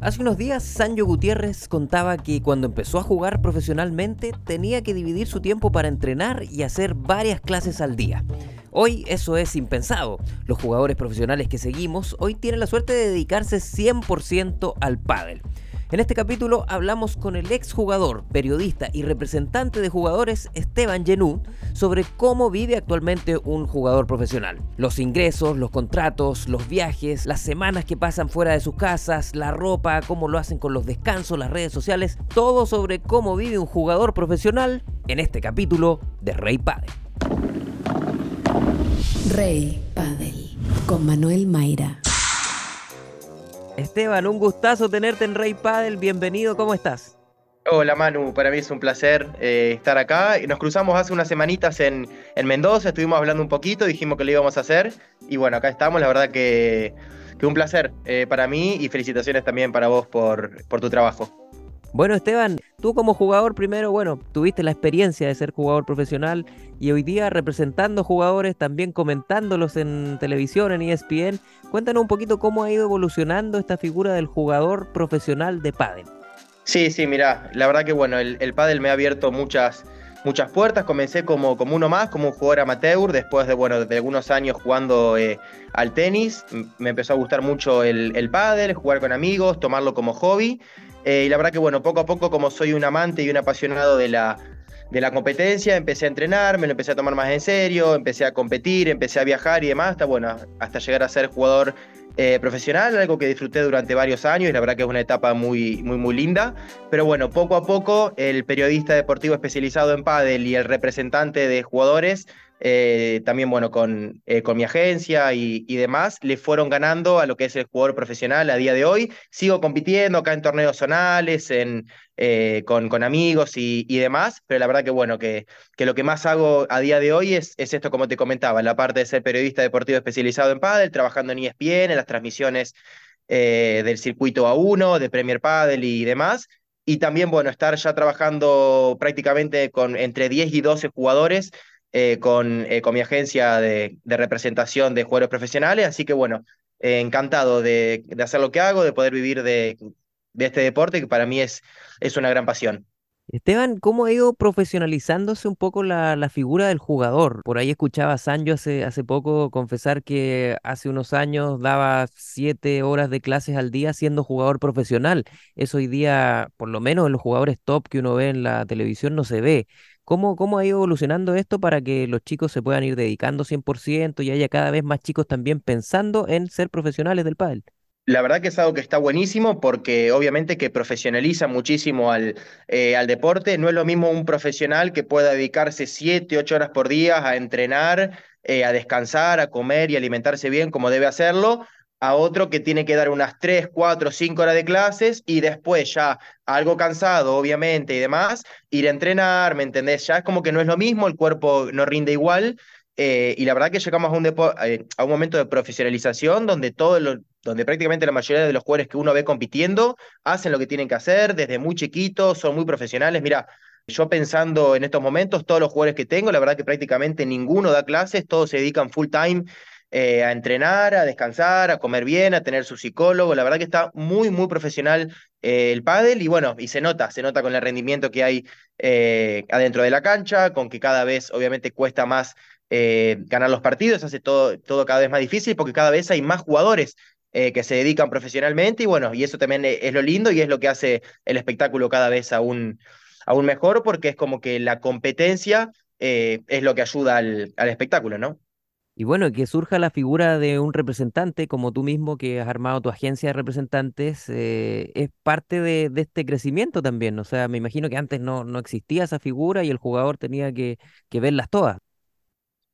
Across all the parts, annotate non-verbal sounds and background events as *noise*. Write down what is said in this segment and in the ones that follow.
Hace unos días, Sancho Gutiérrez contaba que cuando empezó a jugar profesionalmente tenía que dividir su tiempo para entrenar y hacer varias clases al día. Hoy eso es impensado. Los jugadores profesionales que seguimos hoy tienen la suerte de dedicarse 100% al pádel. En este capítulo hablamos con el exjugador, periodista y representante de jugadores Esteban Genú sobre cómo vive actualmente un jugador profesional. Los ingresos, los contratos, los viajes, las semanas que pasan fuera de sus casas, la ropa, cómo lo hacen con los descansos, las redes sociales, todo sobre cómo vive un jugador profesional en este capítulo de Rey Padel. Rey Padel con Manuel Mayra. Esteban, un gustazo tenerte en Rey Padel. Bienvenido, ¿cómo estás? Hola Manu, para mí es un placer eh, estar acá. Nos cruzamos hace unas semanitas en, Mendoza, estuvimos hablando un poquito, dijimos que lo íbamos a hacer y bueno, acá estamos, la verdad que, un placer eh, para mí y felicitaciones también para vos por, por tu trabajo. Bueno, Esteban, tú como jugador primero, bueno, tuviste la experiencia de ser jugador profesional y hoy día representando jugadores, también comentándolos en televisión, en ESPN. Cuéntanos un poquito cómo ha ido evolucionando esta figura del jugador profesional de pádel. Sí, sí, mira, la verdad que bueno, el, el pádel me ha abierto muchas, muchas puertas. Comencé como, como uno más, como un jugador amateur, después de, bueno, de algunos años jugando eh, al tenis. Me empezó a gustar mucho el, el pádel, jugar con amigos, tomarlo como hobby. Eh, y la verdad que, bueno, poco a poco, como soy un amante y un apasionado de la, de la competencia, empecé a entrenar, me lo empecé a tomar más en serio, empecé a competir, empecé a viajar y demás, hasta, bueno, hasta llegar a ser jugador eh, profesional, algo que disfruté durante varios años y la verdad que es una etapa muy, muy, muy linda. Pero bueno, poco a poco el periodista deportivo especializado en pádel y el representante de jugadores eh, también bueno, con, eh, con mi agencia y, demás, le fueron ganando a lo que es el jugador profesional a día de hoy. Sigo compitiendo acá en torneos zonales, en, eh, con, con, amigos y, demás, pero la verdad que bueno, que, que, lo que más hago a día de hoy es, es esto como te comentaba, la parte de ser periodista deportivo especializado en pádel, trabajando en ESPN, en las transmisiones del circuito A1, de Premier Padel y demás. Y también, bueno, estar ya trabajando prácticamente con entre 10 y 12 jugadores eh, con, eh, con, mi agencia de, representación de jugadores profesionales, así que bueno, eh, encantado de, hacer lo que hago, de poder vivir de, este deporte que para mí es, es una gran pasión. Esteban, ¿cómo ha ido profesionalizándose un poco la, figura del jugador? Por ahí escuchaba a Sancho hace, hace poco confesar que hace unos años daba siete horas de clases al día siendo jugador profesional. Eso hoy día, por lo menos en los jugadores top que uno ve en la televisión, no se ve. ¿Cómo, ¿Cómo ha ido evolucionando esto para que los chicos se puedan ir dedicando 100% y haya cada vez más chicos también pensando en ser profesionales del pádel? La verdad que es algo que está buenísimo porque obviamente que profesionaliza muchísimo al, eh, al deporte. No es lo mismo un profesional que pueda dedicarse 7, 8 horas por día a entrenar, eh, a descansar, a comer y alimentarse bien como debe hacerlo, a otro que tiene que dar unas 3, 4, 5 horas de clases y después ya algo cansado, obviamente, y demás, ir a entrenar, ¿me entendés? Ya es como que no es lo mismo, el cuerpo no rinde igual. Eh, y la verdad que llegamos a un, eh, a un momento de profesionalización donde, todo donde prácticamente la mayoría de los jugadores que uno ve compitiendo hacen lo que tienen que hacer desde muy chiquitos, son muy profesionales. Mira, yo pensando en estos momentos, todos los jugadores que tengo, la verdad que prácticamente ninguno da clases, todos se dedican full time eh, a entrenar, a descansar, a comer bien, a tener su psicólogo. La verdad que está muy, muy profesional eh, el pádel y bueno, y se nota, se nota con el rendimiento que hay eh, adentro de la cancha, con que cada vez obviamente cuesta más ganar los partidos, hace todo, todo cada vez más difícil porque cada vez hay más jugadores que se dedican profesionalmente y bueno, y eso también es lo lindo y es lo que hace el espectáculo cada vez aún, aún mejor porque es como que la competencia es lo que ayuda al, al espectáculo, ¿no? Y bueno, que surja la figura de un representante como tú mismo que has armado tu agencia de representantes, eh, es parte de, este crecimiento también. O sea, me imagino que antes no, no existía esa figura y el jugador tenía que, verlas todas.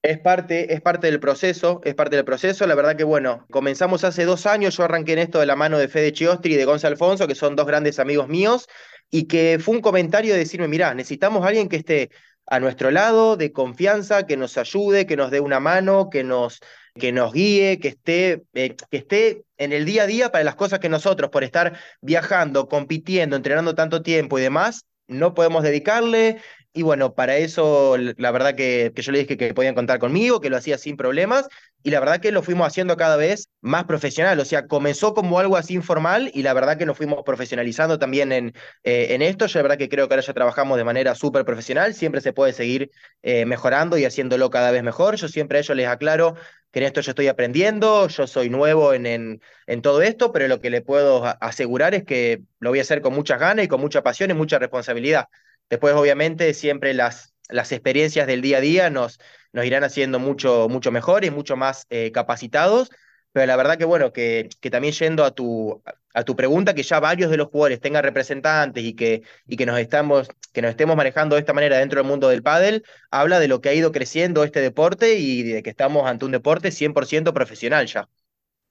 Es parte, es parte del proceso, es parte del proceso. La verdad que, bueno, comenzamos hace dos años, yo arranqué en esto de la mano de Fede Chiostri y de Gonzalo Alfonso, que son dos grandes amigos míos, y que fue un comentario de decirme, mirá, necesitamos a alguien que esté a nuestro lado, de confianza, que nos ayude, que nos dé una mano, que nos, que nos guíe, que esté, eh, que esté en el día a día para las cosas que nosotros, por estar viajando, compitiendo, entrenando tanto tiempo y demás, no podemos dedicarle Y bueno, para eso la verdad que, yo le dije que podían contar conmigo, que lo hacía sin problemas y la verdad que lo fuimos haciendo cada vez más profesional, o sea, comenzó como algo así informal y la verdad que nos fuimos profesionalizando también en, eh, en esto, yo la verdad que creo que ahora ya trabajamos de manera súper profesional, siempre se puede seguir eh, mejorando y haciéndolo cada vez mejor, yo siempre a ellos les aclaro que en esto yo estoy aprendiendo, yo soy nuevo en, en, en todo esto, pero lo que le puedo asegurar es que lo voy a hacer con muchas ganas y con mucha pasión y mucha responsabilidad. Después, obviamente, siempre las, las experiencias del día a día nos, nos irán haciendo mucho, mucho mejor y mucho más eh, capacitados. Pero la verdad que bueno, que, que también yendo a tu, a tu pregunta, que ya varios de los jugadores tengan representantes y que, y que, nos, estamos, que nos estemos manejando de esta manera dentro del mundo del pádel, habla de lo que ha ido creciendo este deporte y de que estamos ante un deporte 100% profesional ya.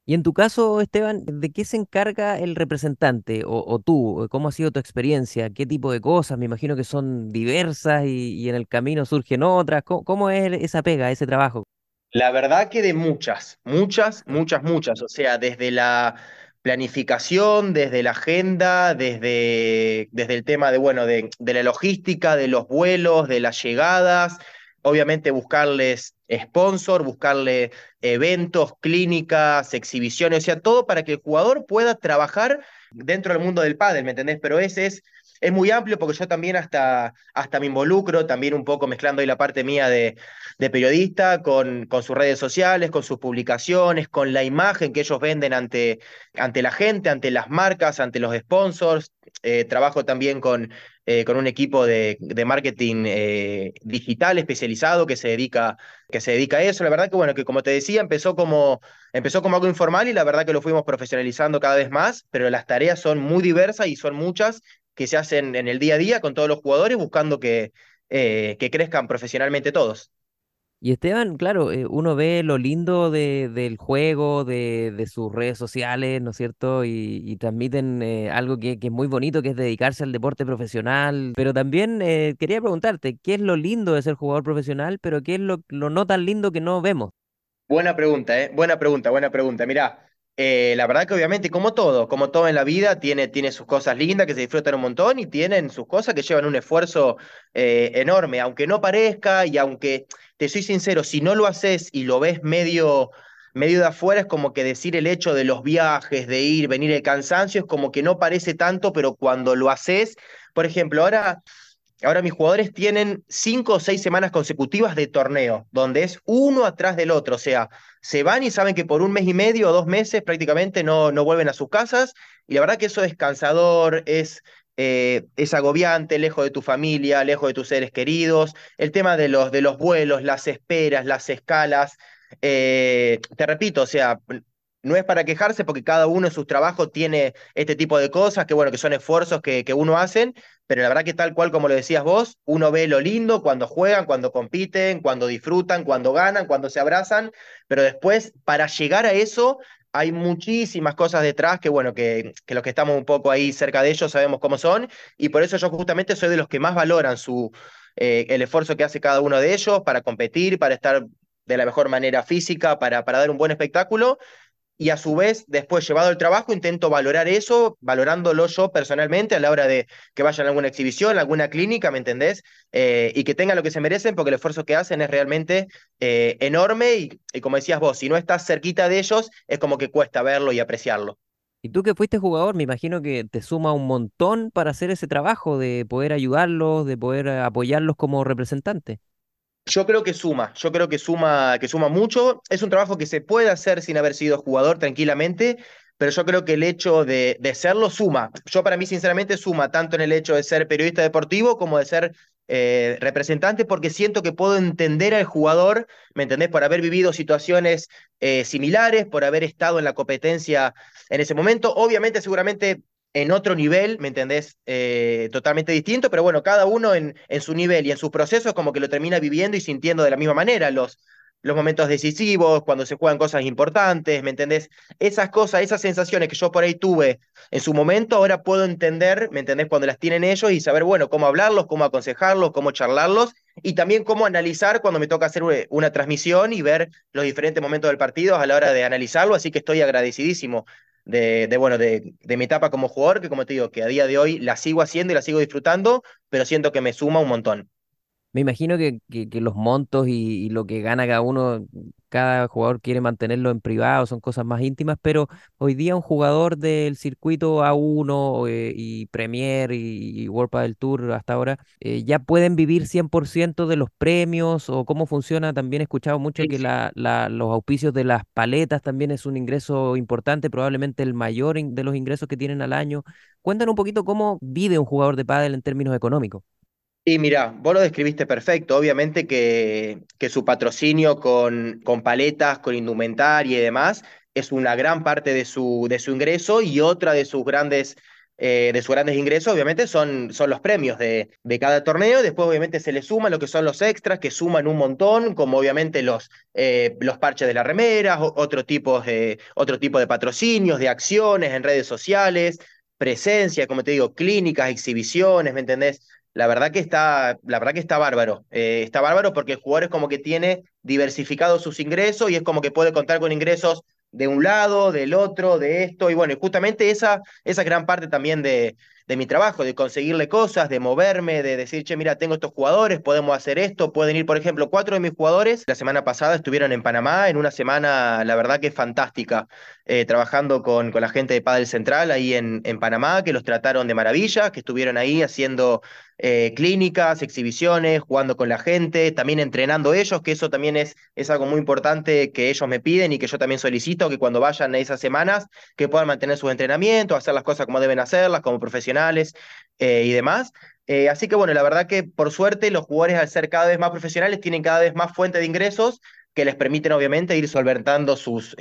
Y en tu caso, Esteban, ¿de qué se encarga el representante o, tú? ¿Cómo ha sido tu experiencia? ¿Qué tipo de cosas? Me imagino que son diversas y, en el camino surgen otras. ¿Cómo, es esa pega, ese trabajo? La verdad que de muchas, muchas, muchas, muchas. O sea, desde la planificación, desde la agenda, desde, desde el tema de, bueno, de, de la logística, de los vuelos, de las llegadas, obviamente buscarles sponsor, buscarle eventos, clínicas, exhibiciones, o sea, todo para que el jugador pueda trabajar dentro del mundo del pádel, ¿me entendés? Pero ese es, es muy amplio porque yo también hasta, hasta me involucro, también un poco mezclando ahí la parte mía de, periodista con, con sus redes sociales, con sus publicaciones, con la imagen que ellos venden ante, ante la gente, ante las marcas, ante los sponsors. Eh, trabajo también con, eh, con un equipo de, de marketing eh, digital especializado que se, dedica, que se dedica a eso. La verdad que, bueno, que como te decía, empezó como, empezó como algo informal y la verdad que lo fuimos profesionalizando cada vez más, pero las tareas son muy diversas y son muchas que se hacen en el día a día con todos los jugadores buscando que, eh, que crezcan profesionalmente todos. Y Esteban, claro, eh, uno ve lo lindo de, del juego, de, de, sus redes sociales, ¿no es cierto? Y, transmiten eh, algo que, que, es muy bonito, que es dedicarse al deporte profesional. Pero también eh, quería preguntarte, ¿qué es lo lindo de ser jugador profesional, pero qué es lo, lo no tan lindo que no vemos? Buena pregunta, ¿eh? Buena pregunta, buena pregunta. Mirá, eh, la verdad que obviamente, como todo, como todo en la vida, tiene, tiene sus cosas lindas que se disfrutan un montón y tienen sus cosas que llevan un esfuerzo eh, enorme, aunque no parezca y aunque, te soy sincero, si no lo haces y lo ves medio, medio de afuera, es como que decir el hecho de los viajes, de ir, venir, el cansancio, es como que no parece tanto, pero cuando lo haces, por ejemplo, ahora Ahora mis jugadores tienen cinco o seis semanas consecutivas de torneo, donde es uno atrás del otro. O sea, se van y saben que por un mes y medio o dos meses prácticamente no, no vuelven a sus casas. Y la verdad que eso es cansador, es, eh, es agobiante, lejos de tu familia, lejos de tus seres queridos. El tema de los, de los vuelos, las esperas, las escalas. Eh, te repito, o sea, no es para quejarse porque cada uno en sus trabajos tiene este tipo de cosas, que bueno, que son esfuerzos que, que uno hacen, pero la verdad que tal cual como lo decías vos, uno ve lo lindo cuando juegan, cuando compiten, cuando disfrutan, cuando ganan, cuando se abrazan, pero después para llegar a eso hay muchísimas cosas detrás que, bueno, que, que los que estamos un poco ahí cerca de ellos sabemos cómo son, y por eso yo justamente soy de los que más valoran su, eh, el esfuerzo que hace cada uno de ellos para competir, para estar de la mejor manera física, para, para dar un buen espectáculo, y a su vez, después llevado el trabajo, intento valorar eso, valorándolo yo personalmente a la hora de que vayan a alguna exhibición, a alguna clínica, ¿me entendés? Eh, y que tengan lo que se merecen, porque el esfuerzo que hacen es realmente eh, enorme y, y, como decías vos, si no estás cerquita de ellos, es como que cuesta verlo y apreciarlo. Y tú que fuiste jugador, me imagino que te suma un montón para hacer ese trabajo, de poder ayudarlos, de poder apoyarlos como representante. Yo creo que suma, yo creo que suma, que suma mucho. Es un trabajo que se puede hacer sin haber sido jugador tranquilamente, pero yo creo que el hecho de, de serlo suma. Yo para mí, sinceramente, suma tanto en el hecho de ser periodista deportivo como de ser eh, representante, porque siento que puedo entender al jugador, ¿me entendés? Por haber vivido situaciones eh, similares, por haber estado en la competencia en ese momento. Obviamente, seguramente en otro nivel, ¿me entendés? Eh, totalmente distinto, pero bueno, cada uno en, su nivel y en sus procesos como que lo termina viviendo y sintiendo de la misma manera. Los, los momentos decisivos, cuando se juegan cosas importantes, ¿me entendés? Esas cosas, esas sensaciones que yo por ahí tuve en su momento, ahora puedo entender, ¿me entendés? Cuando las tienen ellos y saber, bueno, cómo hablarlos, cómo aconsejarlos, cómo charlarlos y también cómo analizar cuando me toca hacer una transmisión y ver los diferentes momentos del partido a la hora de analizarlo, así que estoy agradecidísimo de, bueno, de, de, mi etapa como jugador, que como te digo, que a día de hoy la sigo haciendo y la sigo disfrutando, pero siento que me suma un montón. Me imagino que, que- que los montos y, y lo que gana cada uno, cada jugador quiere mantenerlo en privado, son cosas más íntimas, pero hoy día un jugador del circuito A1 eh, y Premier y, y World Padel Tour hasta ahora, eh, ya pueden vivir 100% de los premios o cómo funciona. También he escuchado mucho Sí, que la, la- los auspicios de las paletas también es un ingreso importante, probablemente el mayor de los ingresos que tienen al año. Cuéntanos un poquito cómo vive un jugador de pádel en términos económicos. Y mira, vos lo describiste perfecto. Obviamente que, que su patrocinio con, con paletas, con indumentaria y demás es una gran parte de su, de su ingreso y otra de sus grandes, eh, de sus grandes ingresos, obviamente, son, son los premios de, de cada torneo. Después, obviamente, se le suma lo que son los extras, que suman un montón, como obviamente los, eh, los parches de las remeras, otro tipo de, otro tipo de patrocinios, de acciones en redes sociales, presencia, como te digo, clínicas, exhibiciones, ¿me entendés? La verdad que está, la verdad que está bárbaro. Eh, está bárbaro porque el jugador es como que tiene diversificados sus ingresos y es como que puede contar con ingresos de un lado, del otro, de esto. Y bueno, justamente esa, esa gran parte también de, de mi trabajo, de conseguirle cosas, de moverme, de decir, che, mira, tengo estos jugadores, podemos hacer esto, pueden ir, por ejemplo, cuatro de mis jugadores la semana pasada estuvieron en Panamá en una semana, la verdad que fantástica, eh, trabajando con, con la gente de Padel Central ahí en, en Panamá, que los trataron de maravilla, que estuvieron ahí haciendo eh, clínicas, exhibiciones, jugando con la gente, también entrenando ellos, que eso también es, es algo muy importante que ellos me piden y que yo también solicito, que cuando vayan a esas semanas, que puedan mantener sus entrenamientos, hacer las cosas como deben hacerlas, como profesionales eh, y demás. Eh, así que bueno, la verdad que por suerte los jugadores al ser cada vez más profesionales tienen cada vez más fuente de ingresos que les permiten obviamente ir solventando sus,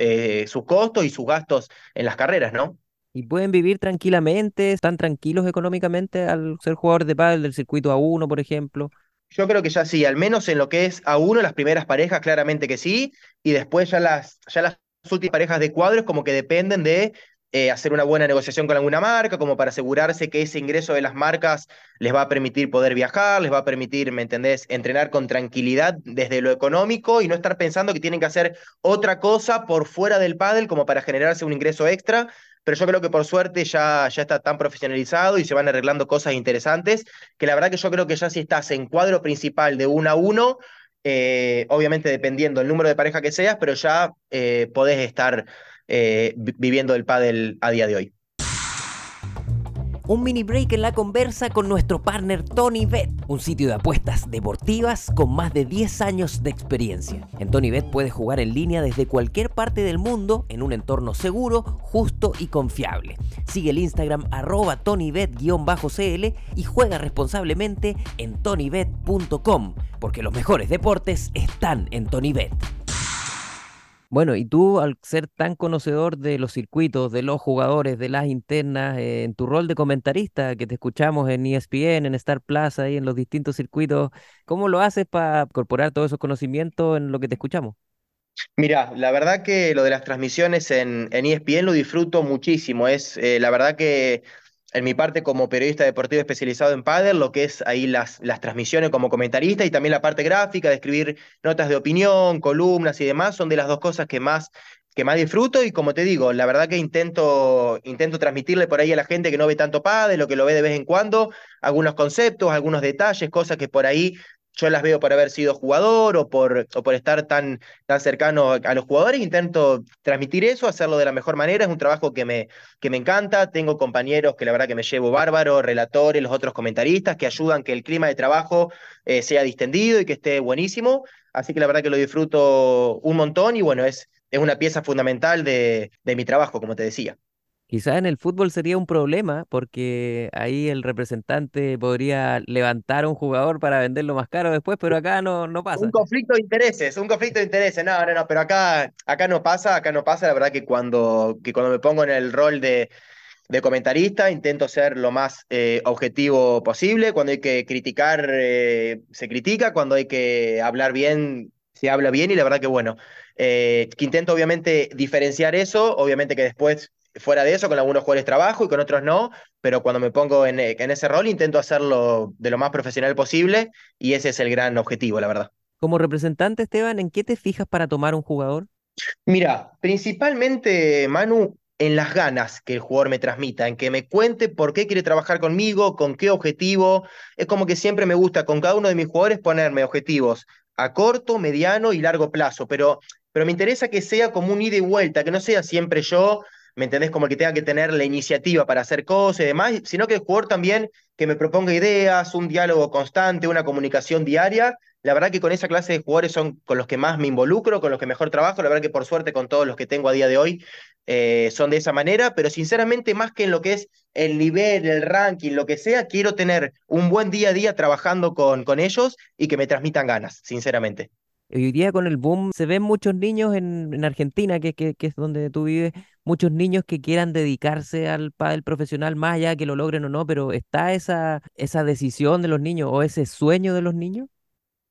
sus costos y sus gastos en las carreras, ¿no? Y pueden vivir tranquilamente, están tranquilos económicamente al ser jugadores de pádel del circuito A1, por ejemplo. Yo creo que ya sí, al menos en lo que es a uno, las primeras parejas, claramente que sí, y después ya las, ya las últimas parejas de cuadros como que dependen de eh, hacer una buena negociación con alguna marca, como para asegurarse que ese ingreso de las marcas les va a permitir poder viajar, les va a permitir, ¿me entendés?, entrenar con tranquilidad desde lo económico y no estar pensando que tienen que hacer otra cosa por fuera del pádel como para generarse un ingreso extra, pero yo creo que por suerte ya, ya está tan profesionalizado y se van arreglando cosas interesantes, que la verdad que yo creo que ya si estás en cuadro principal de uno a uno, eh, obviamente dependiendo el número de pareja que seas, pero ya eh, podés estar eh, vi- viviendo el pádel a día de hoy. Un mini break en la conversa con nuestro partner Tony Bet, un sitio de apuestas deportivas con más de 10 años de experiencia. En Tony Bet puedes jugar en línea desde cualquier parte del mundo en un entorno seguro, justo y confiable. Sigue el Instagram arroba tonybet-cl y juega responsablemente en tonybet.com, porque los mejores deportes están en Tonybet. Bueno, y tú al ser tan conocedor de los circuitos, de los jugadores, de las internas, eh, en tu rol de comentarista que te escuchamos en E ESPN, en Star Plaza y en los distintos circuitos, ¿cómo lo haces para incorporar todos esos conocimientos en lo que te escuchamos? Mira, la verdad que lo de las transmisiones en, ESPN lo disfruto muchísimo. Es eh, la verdad que en mi parte como periodista deportivo especializado en pádel, lo que es ahí las, las transmisiones como comentarista y también la parte gráfica de escribir notas de opinión, columnas y demás, son de las dos cosas que más, que más disfruto y como te digo, la verdad que intento, intento transmitirle por ahí a la gente que no ve tanto pádel o que lo ve de vez en cuando, algunos conceptos, algunos detalles, cosas que por ahí yo las veo por haber sido jugador o por, o por estar tan, tan cercano a los jugadores, intento transmitir eso, hacerlo de la mejor manera, es un trabajo que me, que me encanta, tengo compañeros que la verdad que me llevo bárbaro, relatores, los otros comentaristas, que ayudan que el clima de trabajo eh, sea distendido y que esté buenísimo, así que la verdad que lo disfruto un montón y bueno, es, es una pieza fundamental de, de mi trabajo, como te decía. Quizás en el fútbol sería un problema porque ahí el representante podría levantar a un jugador para venderlo más caro después, pero acá no, no Un pasa. conflicto de intereses, un conflicto de intereses, no, no, no, pero acá, acá no pasa, acá no pasa, la verdad que cuando, que cuando me pongo en el rol de, de comentarista intento ser lo más eh, objetivo posible, cuando hay que criticar eh, se critica, cuando hay que hablar bien se habla bien y la verdad que bueno, eh, que intento obviamente diferenciar eso, obviamente que después fuera de eso con algunos jugadores trabajo y con otros no, pero cuando me pongo en, en ese rol intento hacerlo de lo más profesional posible y ese es el gran objetivo, la verdad. Como representante, Esteban, ¿en qué te fijas para tomar un jugador? Mira, principalmente, Manu, en las ganas que el jugador me transmita, en que me cuente por qué quiere trabajar conmigo, con qué objetivo. Es como que siempre me gusta con cada uno de mis jugadores ponerme objetivos a corto, mediano y largo plazo, pero, pero me interesa que sea como un ida y vuelta, que no sea siempre yo, ¿me entendés? Como que tenga que tener la iniciativa para hacer cosas y demás, sino que el jugador también que me proponga ideas, un diálogo constante, una comunicación diaria. La verdad que con esa clase de jugadores son con los que más me involucro, con los que mejor trabajo. La verdad que por suerte con todos los que tengo a día de hoy eh, son de esa manera, pero sinceramente más que en lo que es el nivel, el ranking, lo que sea, quiero tener un buen día a día trabajando con, con ellos y que me transmitan ganas, sinceramente. Hoy día con el boom se ven muchos niños en, en Argentina, que, que, que, es donde tú vives, muchos niños que quieran dedicarse al pádel profesional, más allá que lo logren o no, pero ¿está esa, esa decisión de los niños o ese sueño de los niños?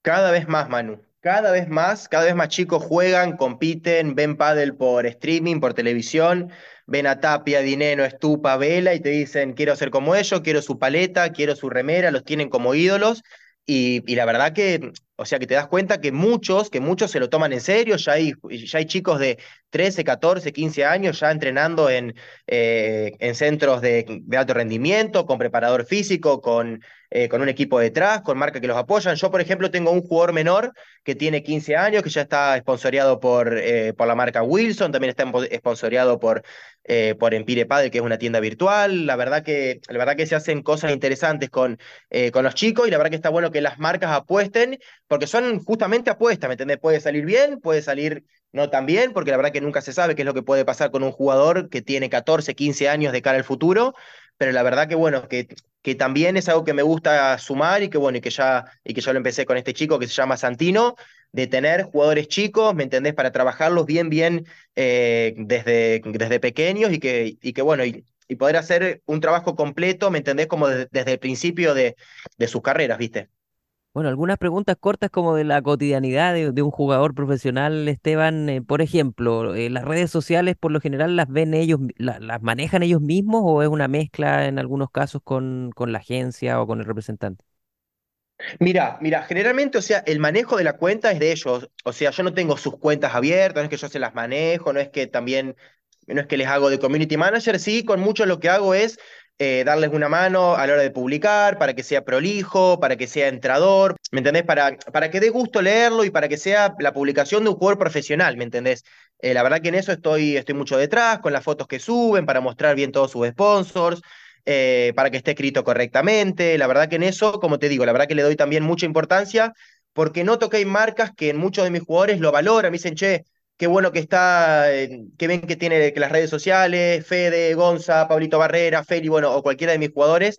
Cada vez más, Manu. Cada vez más, cada vez más chicos juegan, compiten, ven pádel por streaming, por televisión, ven a Tapia, Dineno, Estupa, Vela y te dicen, quiero ser como ellos, quiero su paleta, quiero su remera, los tienen como ídolos. Y, la verdad que, o sea, que te das cuenta que muchos, que muchos se lo toman en serio, ya hay, ya hay chicos de 13, 14, 15 años ya entrenando en, eh, en centros de, de, alto rendimiento, con preparador físico, con eh, con un equipo detrás, con marcas que los apoyan. Yo, por ejemplo, tengo un jugador menor que tiene 15 años, que ya está esponsoreado por, eh, por la marca Wilson, también está esponsoreado por, eh, por Empire Padel, que es una tienda virtual. La verdad que, la verdad que se hacen cosas interesantes con, eh, con los chicos y la verdad que está bueno que las marcas apuesten, porque son justamente apuestas, ¿me entendés? Puede salir bien, puede salir no tan bien, porque la verdad que nunca se sabe qué es lo que puede pasar con un jugador que tiene 14, 15 años de cara al futuro, pero la verdad que bueno, que, que también es algo que me gusta sumar y que bueno, y que ya, y que ya lo empecé con este chico que se llama Santino, de tener jugadores chicos, ¿me entendés? Para trabajarlos bien, bien eh, desde, desde pequeños y que, y que bueno, y, y, poder hacer un trabajo completo, ¿me entendés? Como de, desde el principio de, de sus carreras, ¿viste? Bueno, algunas preguntas cortas como de la cotidianidad de, de un jugador profesional, Esteban. Eh, por ejemplo, eh, ¿las redes sociales por lo general las ven ellos, la, las manejan ellos mismos o es una mezcla en algunos casos con, con la agencia o con el representante? Mira, mira, generalmente, o sea, el manejo de la cuenta es de ellos. O sea, yo no tengo sus cuentas abiertas, no es que yo se las manejo, no es que también, no es que les hago de community manager, sí, con mucho lo que hago es eh, darles una mano a la hora de publicar, para que sea prolijo, para que sea entrador, ¿me entendés? Para, para que dé gusto leerlo y para que sea la publicación de un jugador profesional, ¿me entendés? Eh, la verdad que en eso estoy, estoy mucho detrás, con las fotos que suben, para mostrar bien todos sus sponsors. Eh, para que esté escrito correctamente. La verdad que en eso, como te digo, la verdad que le doy también mucha importancia porque noto que hay marcas que en muchos de mis jugadores lo valoran, me dicen, che, qué bueno que está, qué ven que tiene que las redes sociales, Fede, Gonza, Pablito Barrera, Feli, bueno, o cualquiera de mis jugadores,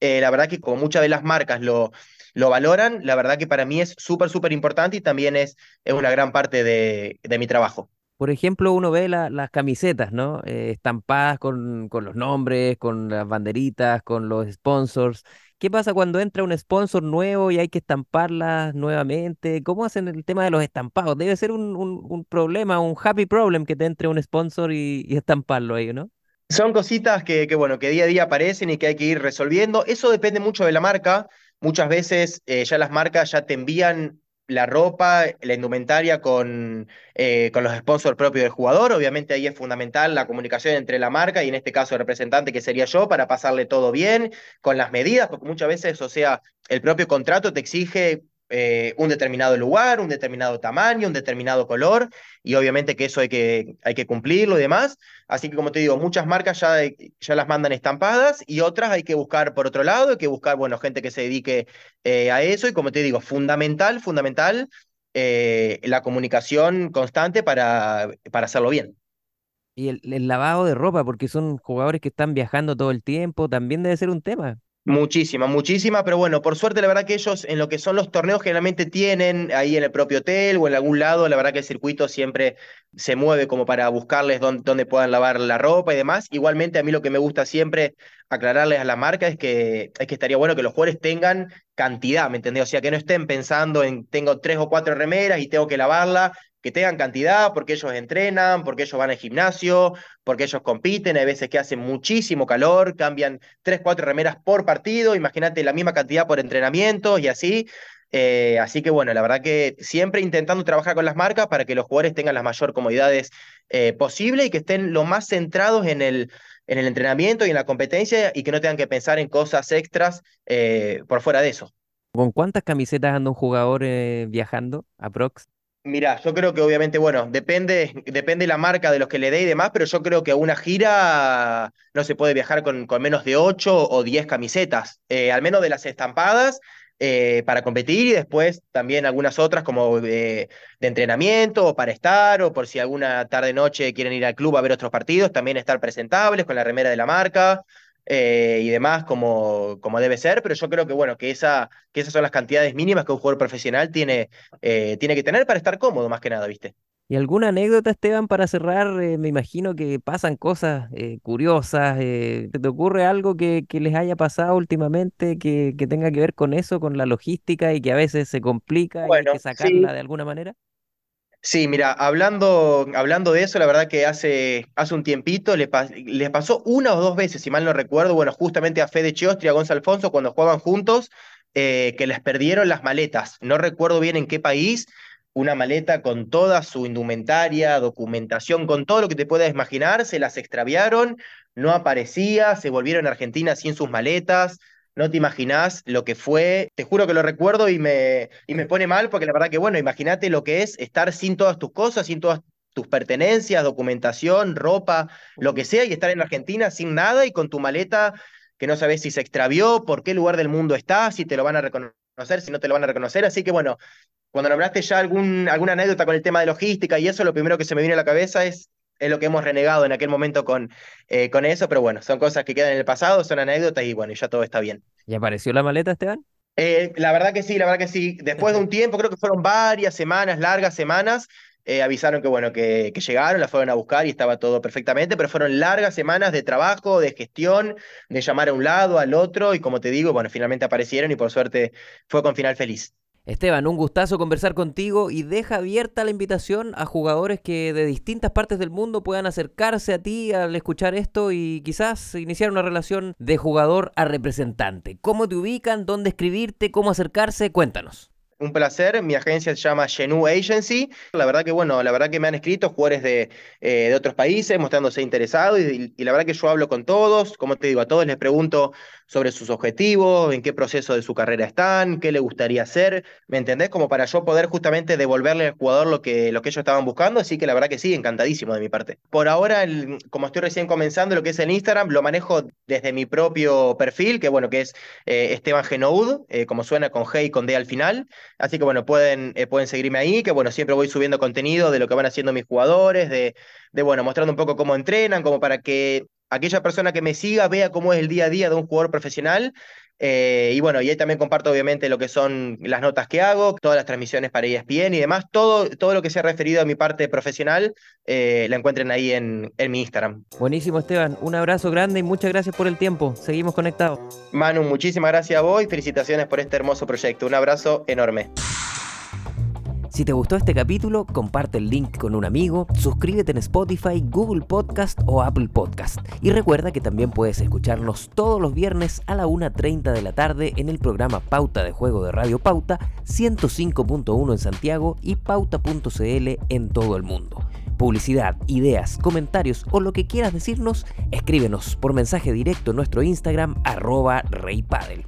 eh, la verdad que como muchas de las marcas lo, lo valoran, la verdad que para mí es súper, súper importante y también es, es una gran parte de, de mi trabajo. Por ejemplo, uno ve la, las camisetas, ¿no? Eh, estampadas con, con los nombres, con las banderitas, con los sponsors. ¿Qué pasa cuando entra un sponsor nuevo y hay que estamparlas nuevamente? ¿Cómo hacen el tema de los estampados? Debe ser un, un, problema, un happy problem que te entre un sponsor y, y estamparlo ahí, ¿no? Son cositas que, que, bueno, que día a día aparecen y que hay que ir resolviendo. Eso depende mucho de la marca. Muchas veces eh, ya las marcas ya te envían la ropa, la indumentaria con, eh, con los sponsors propios del jugador. Obviamente ahí es fundamental la comunicación entre la marca y en este caso el representante que sería yo para pasarle todo bien con las medidas, porque muchas veces, o sea, el propio contrato te exige eh, un determinado lugar, un determinado tamaño, un determinado color, y obviamente que eso hay que, hay que cumplirlo y demás. Así que como te digo, muchas marcas ya, ya las mandan estampadas y otras hay que buscar por otro lado, hay que buscar, bueno, gente que se dedique eh, a eso, y como te digo, fundamental, fundamental eh, la comunicación constante para, para hacerlo bien. Y el, el lavado de ropa, porque son jugadores que están viajando todo el tiempo, también debe ser un tema. Muchísima, muchísima, pero bueno, por suerte la verdad que ellos en lo que son los torneos generalmente tienen ahí en el propio hotel o en algún lado, la verdad que el circuito siempre se mueve como para buscarles dónde, dónde puedan lavar la ropa y demás. Igualmente a mí lo que me gusta siempre aclararles a la marca es que, es que estaría bueno que los jugadores tengan cantidad, ¿me entendés? O sea, que no estén pensando en tengo tres o cuatro remeras y tengo que lavarla, que tengan cantidad, porque ellos entrenan, porque ellos van al gimnasio, porque ellos compiten, hay veces que hace muchísimo calor, cambian tres, cuatro remeras por partido, imagínate la misma cantidad por entrenamiento y así. Eh, así que bueno, la verdad que siempre intentando trabajar con las marcas para que los jugadores tengan las mayor comodidades eh, posible y que estén lo más centrados en el, en el entrenamiento y en la competencia y que no tengan que pensar en cosas extras eh, por fuera de eso. ¿Con cuántas camisetas anda un jugador viajando a Prox? Mira, yo creo que obviamente, bueno, depende, depende la marca de los que le dé y demás, pero yo creo que una gira no se puede viajar con, con menos de 8 o 10 camisetas, eh, al menos de las estampadas, eh, para competir y después también algunas otras como de entrenamiento o para estar o por si alguna tarde-noche quieren ir al club a ver otros partidos, también estar presentables con la remera de la marca. Eh, y demás como, como debe ser, pero yo creo que bueno, que, esa, que esas son las cantidades mínimas que un jugador profesional tiene, eh, tiene que tener para estar cómodo, más que nada, ¿viste? ¿Y alguna anécdota, Esteban, para cerrar? Eh, me imagino que pasan cosas curiosas. ¿Te, ¿Te ocurre algo que, que, les haya pasado últimamente que, que, tenga que ver con eso, con la logística y que a veces se complica y hay que sacarla de alguna manera? Sí, mira, hablando, hablando de eso, la verdad que hace, hace un tiempito les, pasó una o dos veces, si mal no recuerdo, bueno, justamente a Fede Chiostri y a Gonzalo Alfonso cuando jugaban juntos, eh, que les perdieron las maletas. No recuerdo bien en qué país, una maleta con toda su indumentaria, documentación, con todo lo que te puedas imaginar, se las extraviaron, no aparecía, se volvieron a Argentina sin sus maletas. No te imaginás lo que fue, te juro que lo recuerdo y me, y me pone mal porque la verdad que, bueno, imagínate lo que es estar sin todas tus cosas, sin todas tus pertenencias, documentación, ropa, lo que sea, y estar en Argentina sin nada y con tu maleta que no sabes si se extravió, por qué lugar del mundo está, si te lo van a reconocer, si no te lo van a reconocer. Así que bueno, cuando nombraste ya algún, alguna anécdota con el tema de logística y eso, lo primero que se me viene a la cabeza es es lo que hemos renegado en aquel momento con, eh, con eso, pero bueno, son cosas que quedan en el pasado, son anécdotas y bueno, ya todo está bien. ¿Y apareció la maleta, Esteban? Eh, la verdad que sí, la verdad que sí. Después de *laughs* un tiempo, creo que fueron varias semanas, largas semanas, eh, avisaron que bueno, que, que, llegaron, la fueron a buscar y estaba todo perfectamente, pero fueron largas semanas de trabajo, de gestión, de llamar a un lado, al otro, y como te digo, bueno, finalmente aparecieron y por suerte fue con final feliz. Esteban, un gustazo conversar contigo y deja abierta la invitación a jugadores que de distintas partes del mundo puedan acercarse a ti al escuchar esto y quizás iniciar una relación de jugador a representante. ¿Cómo te ubican? ¿Dónde escribirte? ¿Cómo acercarse? Cuéntanos un placer. Mi agencia se llama Genu Agency. La verdad que, bueno, la verdad que me han escrito jugadores de, eh, de otros países mostrándose interesados y, y, la verdad que yo hablo con todos. Como te digo, a todos les pregunto sobre sus objetivos, en qué proceso de su carrera están, qué le gustaría hacer. ¿Me entendés? Como para yo poder justamente devolverle al jugador lo que, lo que ellos estaban buscando. Así que la verdad que sí, encantadísimo de mi parte. Por ahora, el, como estoy recién comenzando lo que es el Instagram, lo manejo desde mi propio perfil, que bueno, que es eh, Esteban Genoud, eh, como suena con G y con D al final. Así que bueno, pueden, eh, pueden seguirme ahí, que bueno, siempre voy subiendo contenido de lo que van haciendo mis jugadores, de, de bueno, mostrando un poco cómo entrenan, como para que aquella persona que me siga vea cómo es el día a día de un jugador profesional. Eh, y bueno, y ahí también comparto obviamente lo que son las notas que hago, todas las transmisiones para ESPN y demás, todo, todo lo que se ha referido a mi parte profesional, eh, la encuentren ahí en, en mi Instagram. Buenísimo Esteban, un abrazo grande y muchas gracias por el tiempo, seguimos conectados. Manu, muchísimas gracias a vos y felicitaciones por este hermoso proyecto, un abrazo enorme. Si te gustó este capítulo, comparte el link con un amigo, suscríbete en Spotify, Google Podcast o Apple Podcast. Y recuerda que también puedes escucharnos todos los viernes a la 1.30 de la tarde en el programa Pauta de Juego de Radio Pauta 105.1 en Santiago y pauta.cl en todo el mundo. Publicidad, ideas, comentarios o lo que quieras decirnos, escríbenos por mensaje directo en nuestro Instagram arroba reypadel.